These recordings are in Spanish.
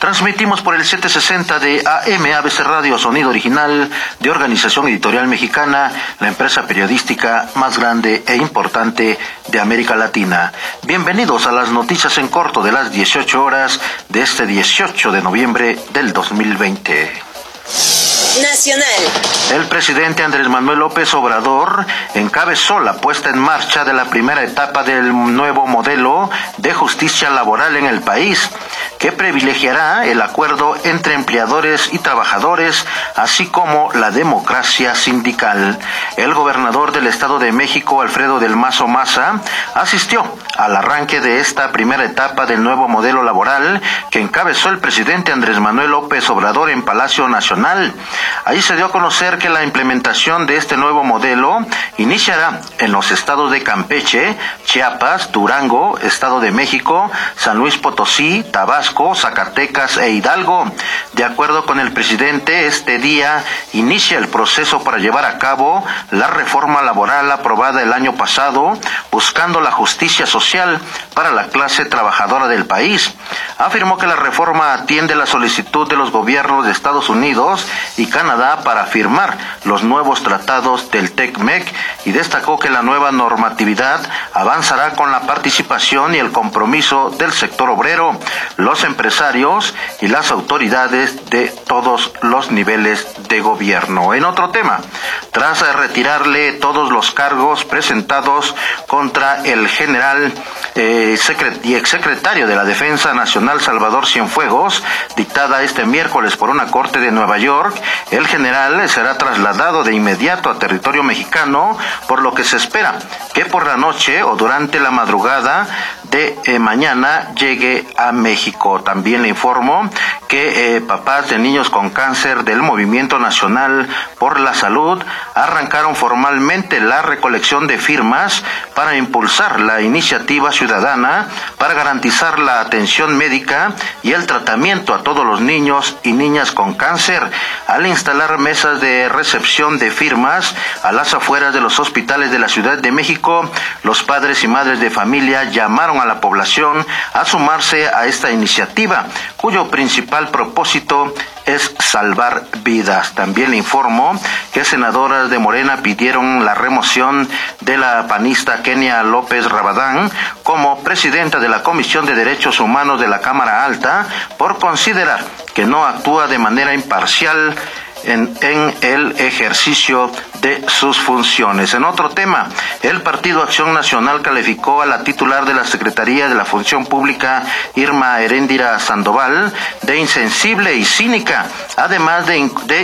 Transmitimos por el 760 de AM ABC Radio Sonido Original de Organización Editorial Mexicana, la empresa periodística más grande e importante de América Latina. Bienvenidos a las noticias en corto de las 18 horas de este 18 de noviembre del 2020. Nacional. El presidente Andrés Manuel López Obrador encabezó la puesta en marcha de la primera etapa del nuevo modelo de justicia laboral en el país, que privilegiará el acuerdo entre empleadores y trabajadores, así como la democracia sindical. El gobernador del Estado de México, Alfredo del Mazo Maza, asistió al arranque de esta primera etapa del nuevo modelo laboral que encabezó el presidente Andrés Manuel López Obrador en Palacio Nacional. Ahí se dio a conocer que la implementación de este nuevo modelo iniciará en los estados de Campeche, Chiapas, Durango, Estado de México, San Luis Potosí, Tabasco, Zacatecas e Hidalgo. De acuerdo con el presidente, este día inicia el proceso para llevar a cabo la reforma laboral aprobada el año pasado, buscando la justicia social para la clase trabajadora del país. Afirmó que la reforma atiende la solicitud de los gobiernos de Estados Unidos y Canadá para firmar los nuevos tratados del TECMEC y destacó que la nueva normatividad avanzará con la participación y el compromiso del sector obrero, los empresarios y las autoridades de todos los niveles de gobierno. En otro tema, tras retirarle todos los cargos presentados contra el general eh, y exsecretario de la Defensa Nacional Salvador Cienfuegos, dictada este miércoles por una corte de Nueva York, el general será trasladado de inmediato a territorio mexicano, por lo que se espera que por la noche o durante la madrugada de eh, mañana llegue a México. También le informo que eh, papás de niños con cáncer del Movimiento Nacional por la Salud arrancaron formalmente la recolección de firmas para impulsar la iniciativa ciudadana para garantizar la atención médica y el tratamiento a todos los niños y niñas con cáncer al instalar mesas de recepción de firmas a las afueras de los hospitales de la Ciudad de México. Los padres y madres de familia llamaron a la población a sumarse a esta iniciativa, cuyo principal propósito es salvar vidas. También le informo que senadoras de Morena pidieron la remoción de la panista Kenia López Rabadán como presidenta de la Comisión de Derechos Humanos de la Cámara Alta por considerar que no actúa de manera imparcial en, el ejercicio de sus funciones. En otro tema, el Partido Acción Nacional calificó a la titular de la Secretaría de la Función Pública, Irma Heréndira Sandoval, de insensible y cínica, además de,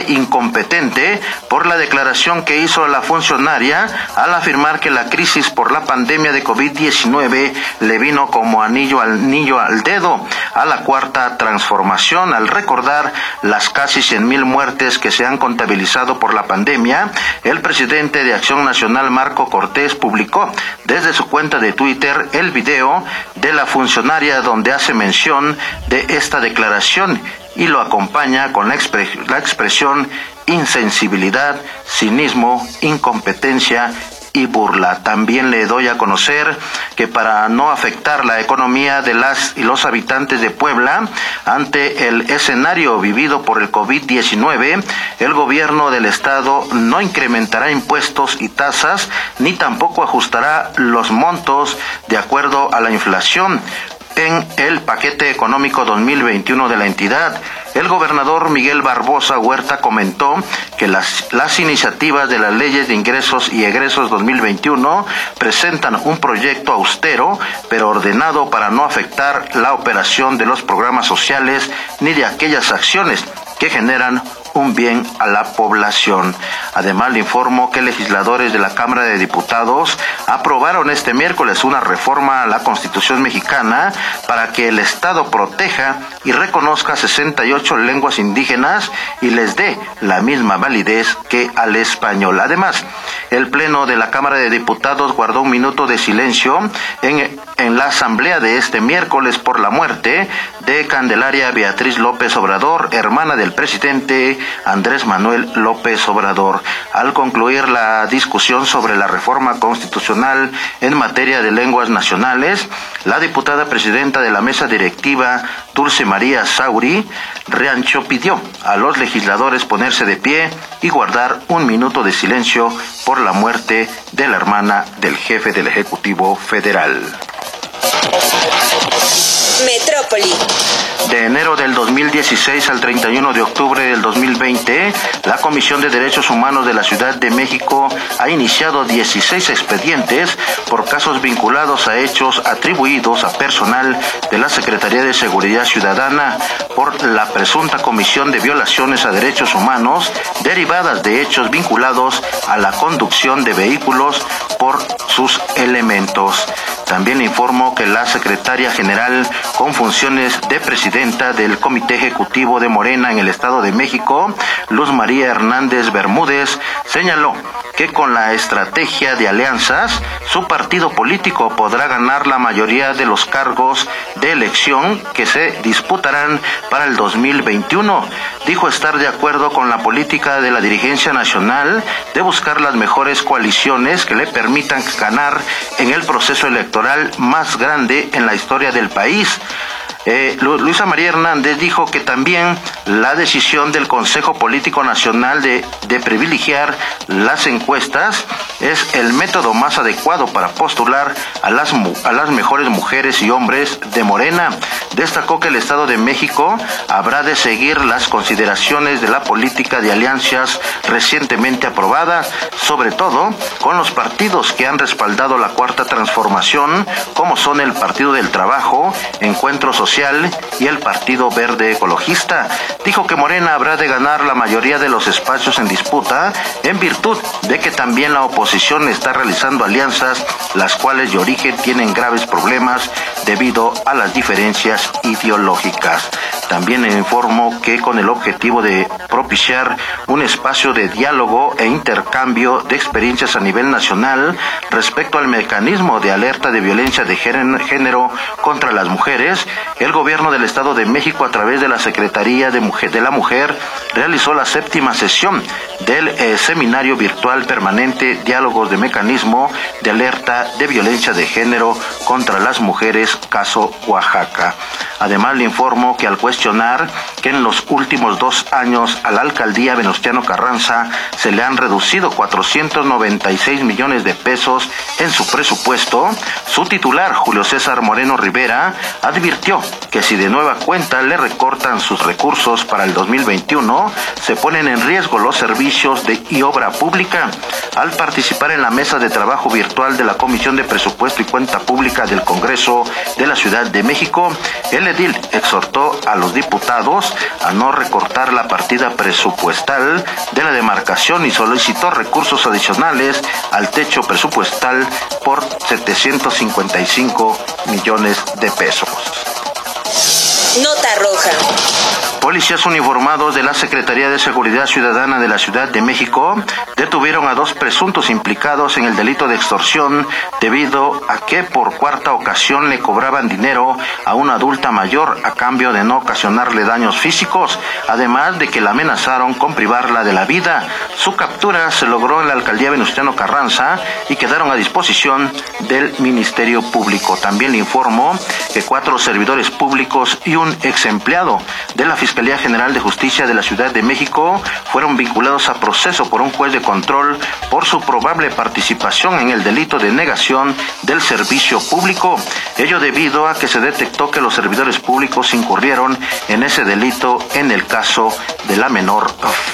incompetente por la declaración que hizo la funcionaria al afirmar que la crisis por la pandemia de COVID-19 le vino como anillo al anillo al dedo a la cuarta transformación al recordar las casi 100 mil muertes que se han contabilizado por la pandemia el presidente de Acción Nacional, Marco Cortés, publicó desde su cuenta de Twitter el video de la funcionaria donde hace mención de esta declaración y lo acompaña con la, expresión insensibilidad, cinismo, incompetencia y burla. También le doy a conocer que para no afectar la economía de las y los habitantes de Puebla ante el escenario vivido por el COVID-19, el gobierno del estado no incrementará impuestos y tasas ni tampoco ajustará los montos de acuerdo a la inflación en el paquete económico 2021 de la entidad. El gobernador Miguel Barbosa Huerta comentó que las, las iniciativas de las leyes de ingresos y egresos 2021 presentan un proyecto austero, pero ordenado para no afectar la operación de los programas sociales ni de aquellas acciones que generan un bien a la población. Además, le informo que legisladores de la Cámara de Diputados aprobaron este miércoles una reforma a la Constitución mexicana para que el Estado proteja y reconozca 68 lenguas indígenas y les dé la misma validez que al español. Además, el Pleno de la Cámara de Diputados guardó un minuto de silencio en, en la asamblea de este miércoles por la muerte de Candelaria Beatriz López Obrador, hermana del presidente Andrés Manuel López Obrador. Al concluir la discusión sobre la reforma constitucional en materia de lenguas nacionales, la diputada presidenta de la mesa directiva, Dulce María Sauri, Riancho pidió a los legisladores ponerse de pie y guardar un minuto de silencio por la muerte de la hermana del jefe del Ejecutivo Federal. Metrópoli. De enero del 2016 al 31 de octubre del 2020, la Comisión de Derechos Humanos de la Ciudad de México ha iniciado 16 expedientes por casos vinculados a hechos atribuidos a personal de la Secretaría de Seguridad Ciudadana por la presunta comisión de violaciones a derechos humanos derivadas de hechos vinculados a la conducción de vehículos por sus elementos. También informó que la secretaria general con funciones de presidenta del Comité Ejecutivo de Morena en el Estado de México, Luz María Hernández Bermúdez, señaló que con la estrategia de alianzas, su partido político podrá ganar la mayoría de los cargos de elección que se disputarán para el 2021. Dijo estar de acuerdo con la política de la dirigencia nacional de buscar las mejores coaliciones que le permitan ganar en el proceso electoral más grande en la historia del país. Eh, Luisa María Hernández dijo que también la decisión del Consejo Político Nacional de, de privilegiar las encuestas es el método más adecuado para postular a las, a las mejores mujeres y hombres de Morena. Destacó que el Estado de México habrá de seguir las consideraciones de la política de alianzas recientemente aprobada, sobre todo con los partidos que han respaldado la cuarta transformación, como son el Partido del Trabajo, Encuentro Social, y el Partido Verde Ecologista. Dijo que Morena habrá de ganar la mayoría de los espacios en disputa en virtud de que también la oposición está realizando alianzas las cuales de origen tienen graves problemas debido a las diferencias ideológicas. También informó que con el objetivo de propiciar un espacio de diálogo e intercambio de experiencias a nivel nacional respecto al mecanismo de alerta de violencia de género contra las mujeres, el gobierno del Estado de México a través de la Secretaría de, de la Mujer realizó la séptima sesión del eh, seminario virtual permanente Diálogos de Mecanismo de Alerta de Violencia de Género contra las Mujeres, caso Oaxaca. Además, le informo que al cuestionar que en los últimos dos años a la alcaldía Venustiano Carranza se le han reducido 496 millones de pesos en su presupuesto, su titular, Julio César Moreno Rivera, advirtió que si de nueva cuenta le recortan sus recursos para el 2021, se ponen en riesgo los servicios de y obra pública. Al participar en la mesa de trabajo virtual de la Comisión de Presupuesto y Cuenta Pública del Congreso de la Ciudad de México, el edil exhortó a los diputados a no recortar la partida presupuestal de la demarcación y solicitó recursos adicionales al techo presupuestal por 755 millones de pesos. Nota roja. Policías uniformados de la Secretaría de Seguridad Ciudadana de la Ciudad de México detuvieron a dos presuntos implicados en el delito de extorsión debido a que por cuarta ocasión le cobraban dinero a una adulta mayor a cambio de no ocasionarle daños físicos, además de que la amenazaron con privarla de la vida. Su captura se logró en la alcaldía Venustiano Carranza y quedaron a disposición del Ministerio Público. También le informó que cuatro servidores públicos y un ex empleado de la Fiscalía General de Justicia de la Ciudad de México fueron vinculados a proceso por un juez de control por su probable participación en el delito de negación del servicio público. Ello debido a que se detectó que los servidores públicos incurrieron en ese delito en el caso de la menor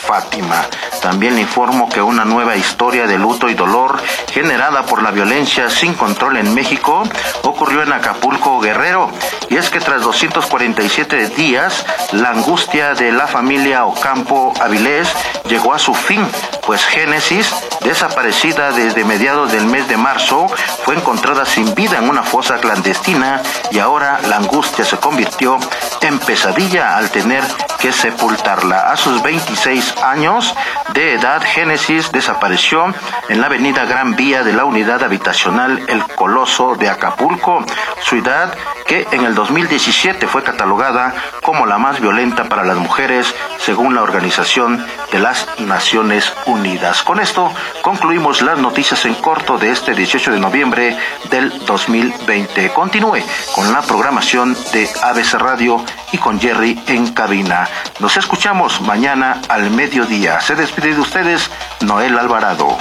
Fátima. También le informo que una nueva historia de luto y dolor generada por la violencia sin control en México ocurrió en Acapulco, Guerrero. Y es que tras 247 días, la angustia de la familia Ocampo Avilés llegó a su fin pues Génesis, desaparecida desde mediados del mes de marzo, fue encontrada sin vida en una fosa clandestina y ahora la angustia se convirtió en pesadilla al tener que sepultarla. A sus 26 años de edad, Génesis desapareció en la avenida Gran Vía de la unidad habitacional El Coloso de Acapulco, ciudad que en el 2017 fue catalogada como la más violenta para las mujeres según la Organización de las Naciones Unidas. Con esto concluimos las noticias en corto de este 18 de noviembre del 2020. Continúe con la programación de ABC Radio y con Jerry en cabina. Nos escuchamos mañana al mediodía. Se despide de ustedes Noel Alvarado.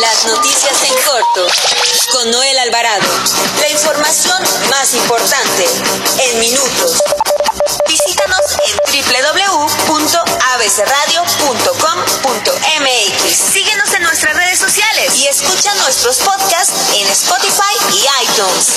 Las noticias en corto con Noel Alvarado. La información más importante en minutos. Visítanos en www.abcradio.com.mx. Síguenos en nuestras redes sociales y escucha nuestros podcasts en Spotify y iTunes.